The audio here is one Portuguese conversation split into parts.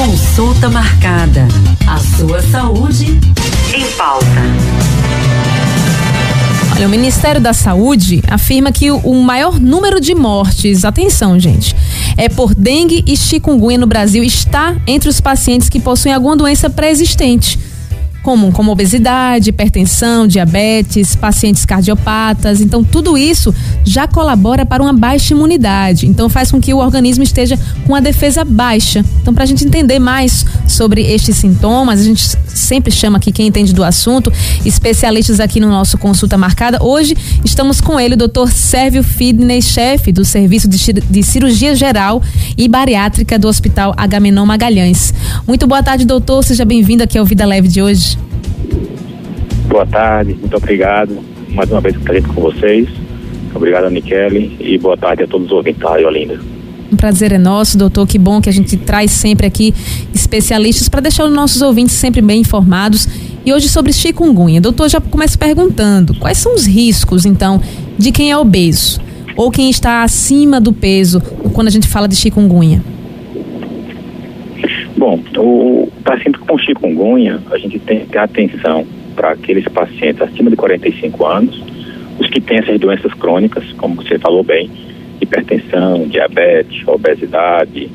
Consulta marcada. A sua saúde em pauta. O Ministério da Saúde afirma que o maior número de mortes, atenção, gente, é por dengue e chikungunya no Brasil está entre os pacientes que possuem alguma doença pré-existente comum, como obesidade, hipertensão, diabetes, pacientes cardiopatas. Então, tudo isso já colabora para uma baixa imunidade. Então, faz com que o organismo esteja com a defesa baixa. Então, para a gente entender mais sobre estes sintomas, a gente sempre chama aqui quem entende do assunto, especialistas aqui no nosso Consulta Marcada. Hoje estamos com ele, o doutor Sérvio Fidney, chefe do Serviço de Cirurgia Geral e Bariátrica do Hospital Agamenon Magalhães. Muito boa tarde, doutor. Seja bem-vindo aqui ao Vida Leve de hoje. Boa tarde, muito obrigado. Mais uma vez estarei com vocês. Obrigado, Nikele, e boa tarde a todos os ouvintes da Olinda. Um prazer é nosso, doutor. Que bom que a gente traz sempre aqui especialistas para deixar os nossos ouvintes sempre bem informados. E hoje sobre chikungunya. Doutor, já começa perguntando: quais são os riscos, então, de quem é obeso? Ou quem está acima do peso quando a gente fala de chikungunya? Bom, o paciente com chikungunya, a gente tem que ter atenção para aqueles pacientes acima de 45 anos, os que têm essas doenças crônicas, como você falou bem, hipertensão, diabetes, obesidade,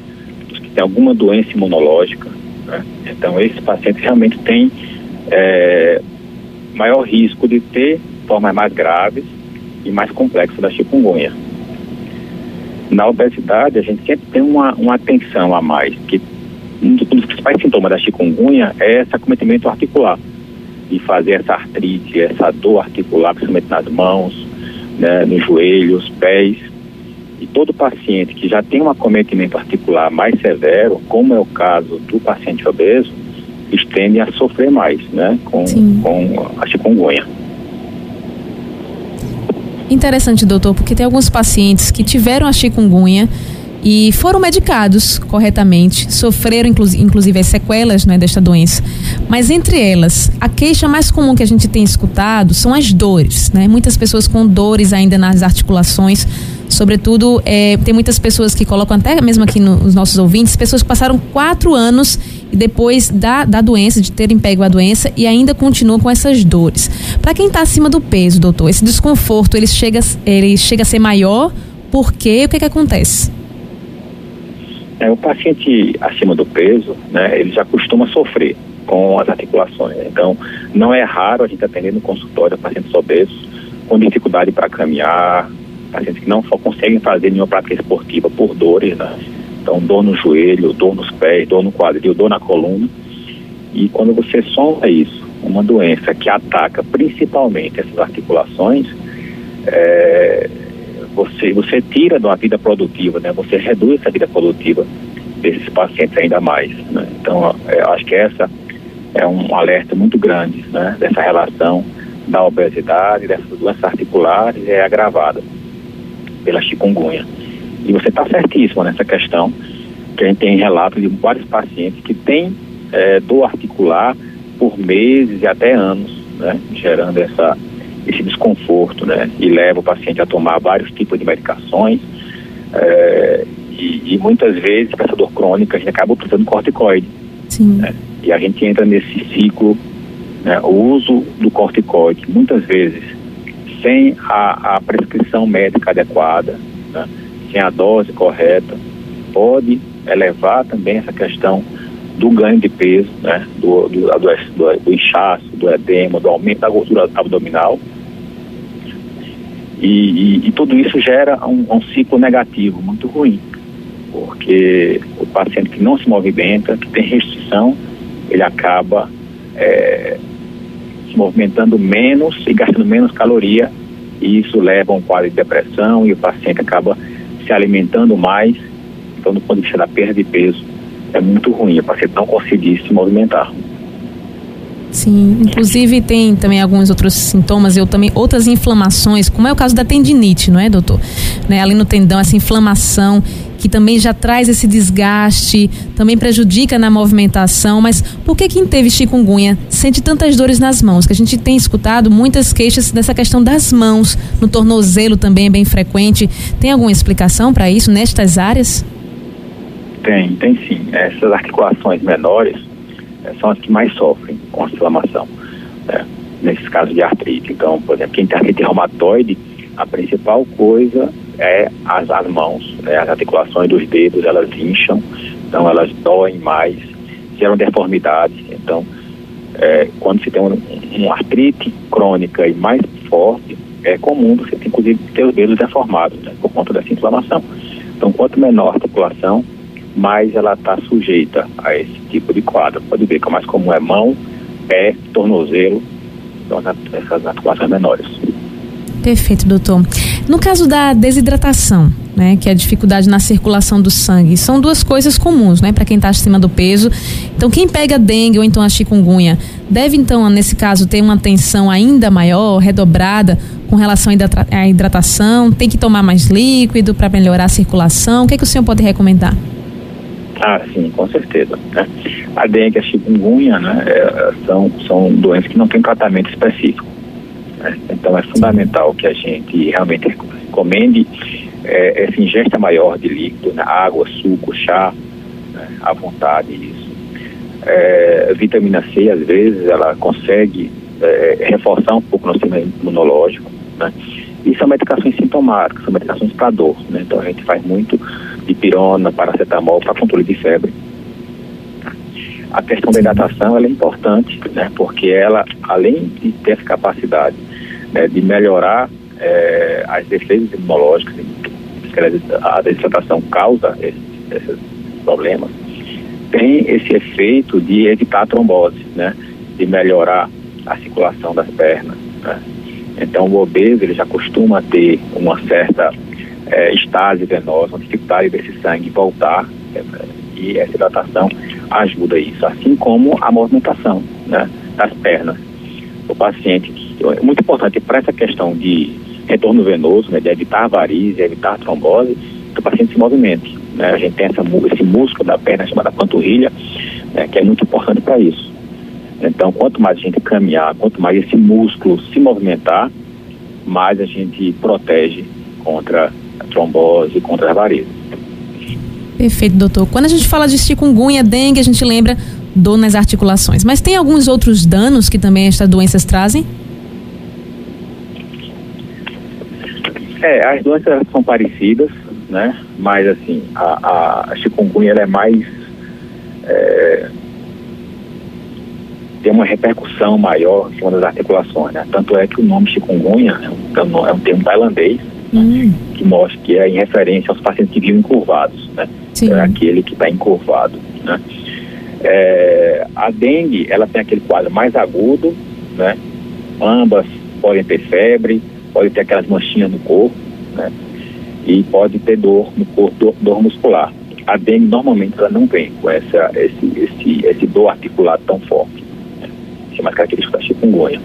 os que têm alguma doença imunológica. Né? Então, esses pacientes realmente têm é, maior risco de ter formas mais graves e mais complexas da chikungunya. Na obesidade, a gente sempre tem uma, uma atenção a mais, que um dos principais sintomas da chikungunya é esse acometimento articular e fazer essa artrite, essa dor articular, principalmente nas mãos, né, nos joelhos, pés. E todo paciente que já tem um acometimento articular mais severo, como é o caso do paciente obeso, eles tendem a sofrer mais né, com, com a chikungunya. Interessante, doutor, porque tem alguns pacientes que tiveram a chikungunya e foram medicados corretamente, sofreram inclusive as sequelas né, desta doença. Mas entre elas, a queixa mais comum que a gente tem escutado são as dores. Né? Muitas pessoas com dores ainda nas articulações. Sobretudo, é, tem muitas pessoas que colocam, até mesmo aqui nos nossos ouvintes, pessoas que passaram quatro anos e depois da, da doença, de terem pego a doença e ainda continuam com essas dores. Para quem está acima do peso, doutor, esse desconforto ele chega, ele chega a ser maior? Por quê? O que, que acontece? É, o paciente acima do peso, né, ele já costuma sofrer com as articulações. Então, não é raro a gente atender no consultório pacientes obesos com dificuldade para caminhar, pacientes que não só conseguem fazer nenhuma prática esportiva por dores, né? Então, dor no joelho, dor nos pés, dor no quadril, dor na coluna. E quando você soma isso, uma doença que ataca principalmente essas articulações, é, você, você tira uma vida produtiva, né? Você reduz essa vida produtiva desses pacientes ainda mais, né? Então, é, acho que essa é um alerta muito grande, né? Dessa relação da obesidade, dessas doenças articulares é agravada pela chikungunya. E você está certíssimo nessa questão, que a gente tem relatos de vários pacientes que têm é, dor articular por meses e até anos, né? Gerando essa esse desconforto, né? E leva o paciente a tomar vários tipos de medicações. É, e, e, muitas vezes, para essa dor crônica, a gente acaba utilizando corticoide. Sim. Né? E a gente entra nesse ciclo, né? o uso do corticoide, muitas vezes, sem a, a prescrição médica adequada, né? sem a dose correta, pode elevar também essa questão do ganho de peso, né? do, do, do, do inchaço, do edema, do aumento da gordura abdominal e, e, e tudo isso gera um, um, ciclo negativo muito ruim, porque o paciente que não se movimenta, que tem restrição, ele acaba é, se movimentando menos e gastando menos caloria, e isso leva a um quadro de depressão e o paciente acaba se alimentando mais. Então, do ponto de vista da perda de peso, é muito ruim o paciente não conseguir se movimentar. Sim, inclusive tem também alguns outros sintomas, eu também outras inflamações, como é o caso da tendinite, não é, doutor? Né, ali no tendão, essa inflamação que também já traz esse desgaste, também prejudica na movimentação, mas por que quem teve chikungunya sente tantas dores nas mãos? Que a gente tem escutado muitas queixas dessa questão das mãos, no tornozelo também é bem frequente. Tem alguma explicação para isso nestas áreas? Tem, tem sim. Essas articulações menores é, são as que mais sofrem com a inflamação, né? nesses casos de artrite. Então, por exemplo, quem tem artrite reumatoide, a principal coisa é as, as mãos, né? as articulações dos dedos, elas incham, então elas doem mais, geram deformidades. Então, é, quando se tem uma um artrite crônica e mais forte, é comum você inclusive ter os dedos deformados né? por conta dessa inflamação. Então, quanto menor a articulação, mais ela está sujeita a esse tipo de quadro. Pode ver que o mais comum é mão, pé, tornozelo, então essas articulações menores. Perfeito, doutor. No caso da desidratação, né, que é a dificuldade na circulação do sangue, são duas coisas comuns, né, para quem está acima do peso. Então, quem pega dengue ou então a chikungunya, deve então, nesse caso, ter uma atenção ainda maior, redobrada com relação à hidratação, tem que tomar mais líquido para melhorar a circulação. O que, é que o senhor pode recomendar? Ah, sim, com certeza. Né? A dengue a chikungunya né, é, são, são doenças que não têm tratamento específico. Né? Então é fundamental que a gente realmente recomende é, essa ingesta maior de líquido, né? água, suco, chá, né? à vontade isso. É, vitamina C, às vezes, ela consegue é, reforçar um pouco o nosso sistema imunológico, né? E são medicações sintomáticas, são medicações para dor, né? Então a gente faz muito de pirona, paracetamol para controle de febre. A questão da hidratação é importante, né? Porque ela, além de ter essa capacidade né, de melhorar é, as defesas imunológicas, a desidratação causa esses, esses problemas, tem esse efeito de evitar a trombose, né? De melhorar a circulação das pernas, né? Então, o obeso ele já costuma ter uma certa é, estase venosa, uma dificuldade desse sangue voltar é, e essa hidratação ajuda isso, assim como a movimentação né, das pernas. O paciente, é muito importante para essa questão de retorno venoso, né, de evitar varizes, evitar trombose, que o paciente se movimente. Né? A gente tem essa, esse músculo da perna chamada panturrilha, né, que é muito importante para isso. Então, quanto mais a gente caminhar, quanto mais esse músculo se movimentar, mais a gente protege contra a trombose, contra as varizes. Perfeito, doutor. Quando a gente fala de chikungunya, dengue, a gente lembra dor nas articulações. Mas tem alguns outros danos que também estas doenças trazem? É, as doenças são parecidas, né? Mas assim, a, a chikungunya é mais é, tem uma repercussão maior em cima das articulações, né? Tanto é que o nome chikungunya é um, é um termo tailandês né? hum. que mostra que é em referência aos pacientes que vivem encurvados, né? Sim. É aquele que está encurvado, né? É, a dengue, ela tem aquele quadro mais agudo, né? Ambas podem ter febre, podem ter aquelas manchinhas no corpo, né? E pode ter dor no corpo, dor, dor muscular. A dengue normalmente ela não vem com essa, esse, esse, esse dor articular tão forte que é mais característico da chikungunya.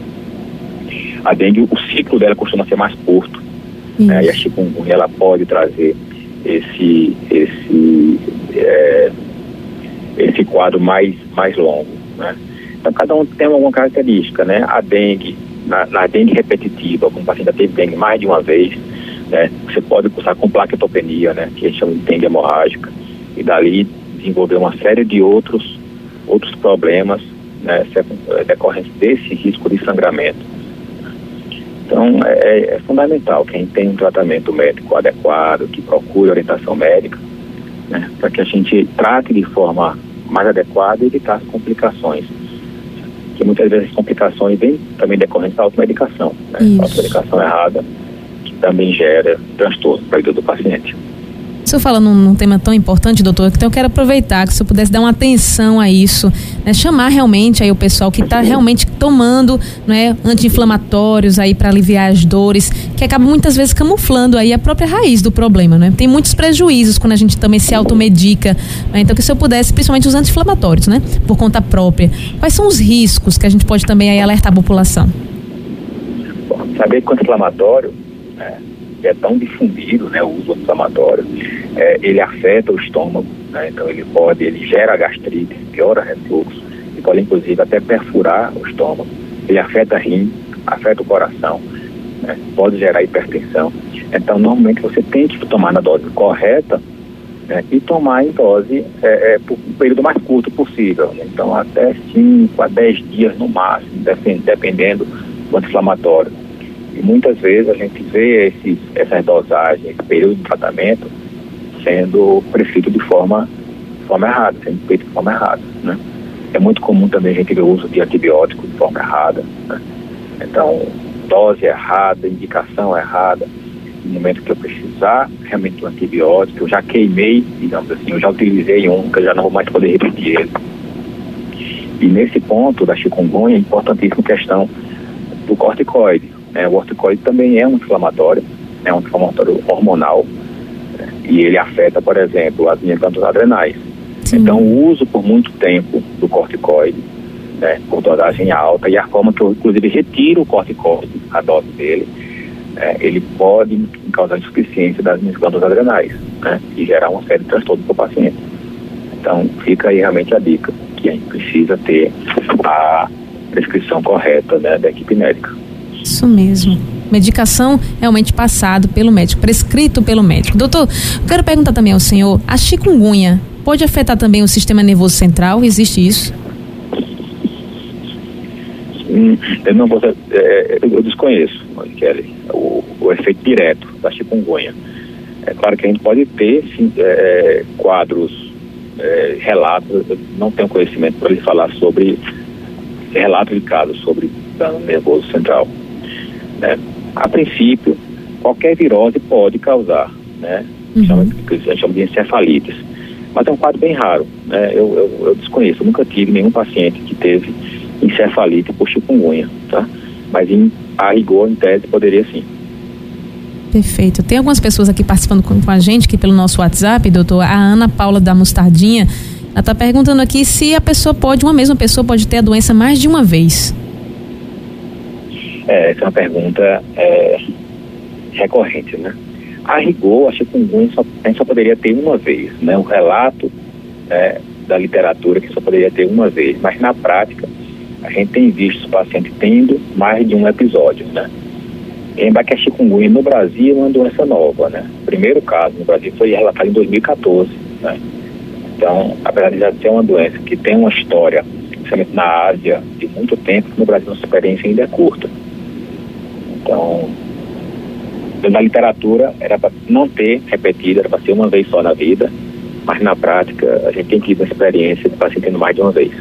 A dengue, o ciclo dela costuma ser mais curto, né, e a chikungunya ela pode trazer esse, esse, é, esse quadro mais, mais longo. Né? Então, cada um tem alguma característica, né? A dengue, na, na dengue repetitiva, como o paciente já teve dengue mais de uma vez, né? Você pode cursar com plaquetopenia, né? Que a gente chama de dengue hemorrágica, e dali desenvolver uma série de outros, outros problemas né, é decorrente desse risco de sangramento. Então, é, é, fundamental quem tem um tratamento médico adequado, que procure orientação médica, né, para que a gente trate de forma mais adequada e evitar as complicações. Que muitas vezes complicações vêm também decorrentes da automedicação, né, automedicação errada, que também gera transtorno para a vida do paciente. O senhor fala num, num, tema tão importante, doutor, então eu quero aproveitar que o senhor pudesse dar uma atenção a isso, né? chamar realmente aí o pessoal que está realmente tomando né, anti-inflamatórios aí para aliviar as dores, que acaba muitas vezes camuflando aí a própria raiz do problema, né? Tem muitos prejuízos quando a gente também se automedica, né? então que o senhor pudesse, principalmente os anti-inflamatórios, né? Por conta própria, quais são os riscos que a gente pode também aí alertar a população? Bom, saber que o anti-inflamatório né, é tão difundido, né, o uso inflamatório, é, ele afeta o estômago, né, então ele pode, ele gera gastrite, piora refluxo, e pode inclusive até perfurar o estômago, ele afeta rim, afeta o coração, né, pode gerar hipertensão. Então, normalmente você tem que tomar na dose correta né, e tomar em dose é, é, por um período mais curto possível. Né? Então, até 5 a 10 dias no máximo, dependendo do anti-inflamatório. E muitas vezes a gente vê esses, essas dosagens, esse período de tratamento, sendo prescrito de forma, de forma errada, sendo feito de forma errada. Né? É muito comum também a gente ver o uso de antibióticos de forma errada. Né? Então, dose errada, indicação errada. No momento que eu precisar realmente do antibiótico, eu já queimei, digamos assim, eu já utilizei um, que eu já não vou mais poder repetir ele. E nesse ponto da chikungunya, é importantíssima questão do corticoide. Né? O corticoide também é um inflamatório, é um inflamatório hormonal, né? e ele afeta, por exemplo, as minhas glândulas adrenais. Sim. Então, o uso por muito tempo do corticoide, né, com dosagem alta, e a forma que eu, inclusive, retiro o corticoide, a dose dele, é, ele pode causar insuficiência das minhas glândulas adrenais, né, e gerar uma série de transtornos para o paciente. Então, fica aí realmente a dica, que a gente precisa ter a prescrição correta né, da equipe médica. Isso mesmo. Medicação realmente passado pelo médico, prescrito pelo médico. Doutor, quero perguntar também ao senhor, a chikungunya pode afetar também o sistema nervoso central? Existe isso? Hum, eu não vou, é, eu desconheço, Kelly, o, o, efeito direto da chikungunya. É claro que a gente pode ter sim, é, quadros, é, relatos, não tenho conhecimento para lhe falar sobre relatos de casos sobre dano nervoso central. Né? A princípio, qualquer virose pode causar, né? Uhum. Chama, a gente chama de encefalites. Mas é um quadro bem raro, né? Eu, eu, eu desconheço, eu nunca tive nenhum paciente que teve encefalite por chikungunya, tá? Mas em, a rigor, em tese, poderia sim. Perfeito. Tem algumas pessoas aqui participando com, com a gente, aqui pelo nosso WhatsApp, doutor. A Ana Paula da Mostardinha, ela está perguntando aqui se a pessoa pode, uma mesma pessoa pode ter a doença mais de uma vez. É, essa é uma pergunta é, recorrente, né? A rigor, a chikungunya só, a gente só poderia ter uma vez, né? O relato é, da literatura que só poderia ter uma vez, mas na prática a gente tem visto os pacientes tendo mais de um episódio, né? Lembrar que a chikungunya no Brasil é uma doença nova, né? O primeiro caso no Brasil foi relatado em 2014, né? Então, apesar de já ser uma doença que tem uma história, principalmente na Ásia, de muito tempo, no Brasil a experiência ainda é curta. Então, na literatura era para não ter repetido, era para ser uma vez só na vida, mas na prática a gente tem tido a experiência de paciente tendo mais de uma vez.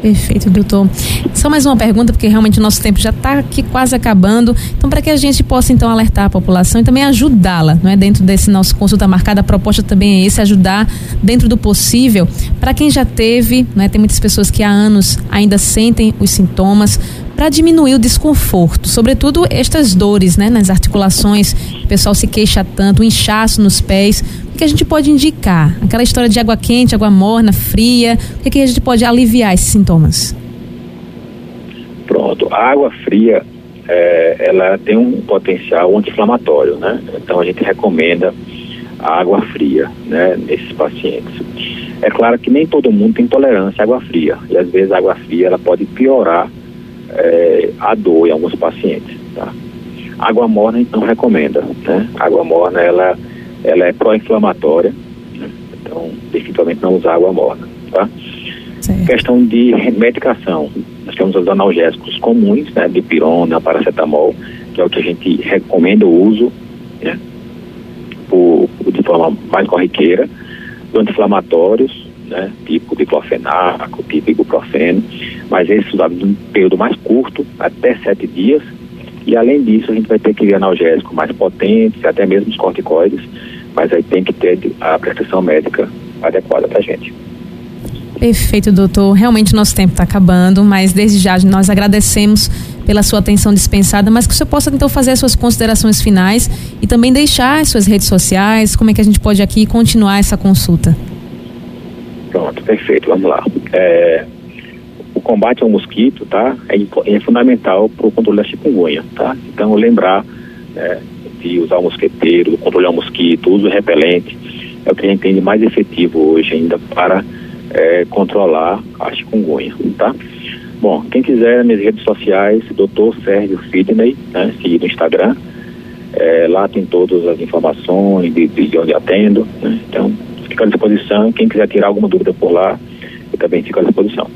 Perfeito, doutor. Só mais uma pergunta, porque realmente o nosso tempo já está aqui quase acabando. Então, para que a gente possa então alertar a população e também ajudá-la, não é? Dentro desse nosso consulta marcada, a proposta também é esse, ajudar dentro do possível. Para quem já teve, não é? Tem muitas pessoas que há anos ainda sentem os sintomas, para diminuir o desconforto, sobretudo estas dores, né, nas articulações, o pessoal se queixa tanto, o inchaço nos pés, o que a gente pode indicar? Aquela história de água quente, água morna, fria, o que a gente pode aliviar esses sintomas? Pronto, a água fria, é, ela tem um potencial anti-inflamatório, né? Então a gente recomenda a água fria, né, nesses pacientes. É claro que nem todo mundo tem tolerância à água fria, e às vezes a água fria ela pode piorar é, a dor em alguns pacientes. Tá? Água morna a gente não recomenda. Né? Água morna ela, ela é pró-inflamatória, né? então definitivamente não usar água morna. Tá? Questão de medicação. Nós temos os analgésicos comuns, né, de pirona, paracetamol, que é o que a gente recomenda o uso, né, por, de forma mais corriqueira, anti-inflamatórios, né, tipo diclofenaco, tipo ibuprofeno, mas esses usados num período mais curto, até sete dias, e além disso a gente vai ter que ver analgésicos mais potentes, até mesmo os corticoides, mas aí tem que ter a prescrição médica adequada para a gente. Perfeito, doutor. Realmente nosso tempo está acabando, mas desde já nós agradecemos pela sua atenção dispensada, mas que o senhor possa então fazer as suas considerações finais e também deixar as suas redes sociais, como é que a gente pode aqui continuar essa consulta. Pronto, perfeito, vamos lá. É, o combate ao mosquito, tá, é, é fundamental para o controle da chikungunya, tá? Então, lembrar né, de usar o mosqueteiro, controlar o mosquito, uso repelente, é o que a gente entende mais efetivo hoje ainda para é, controlar a chikungunya, tá? Bom, quem quiser nas redes sociais, Dr. Sérgio Sidney, né, seguir no Instagram, É, lá tem todas as informações de, de onde atendo. Né? Então, fico à disposição. Quem quiser tirar alguma dúvida por lá, eu também fico à disposição.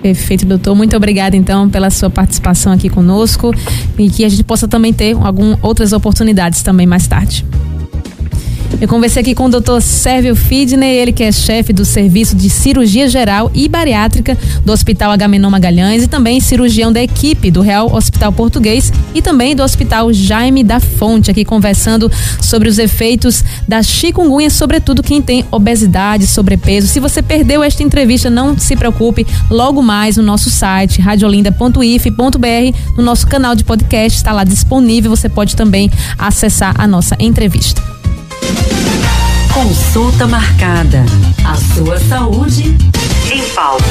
Perfeito, doutor. Muito obrigada, então, pela sua participação aqui conosco e que a gente possa também ter algum, outras oportunidades também mais tarde. Eu conversei aqui com o Dr. Sérvio Fidney, ele que é chefe do Serviço de Cirurgia Geral e Bariátrica do Hospital Agamenon Magalhães e também cirurgião da equipe do Real Hospital Português e também do Hospital Jaime da Fonte, aqui conversando sobre os efeitos da chikungunya, sobretudo quem tem obesidade, sobrepeso. Se você perdeu esta entrevista, não se preocupe, logo mais no nosso site radiolinda.if.br, no nosso canal de podcast, está lá disponível, você pode também acessar a nossa entrevista. Consulta marcada. A sua saúde em pauta.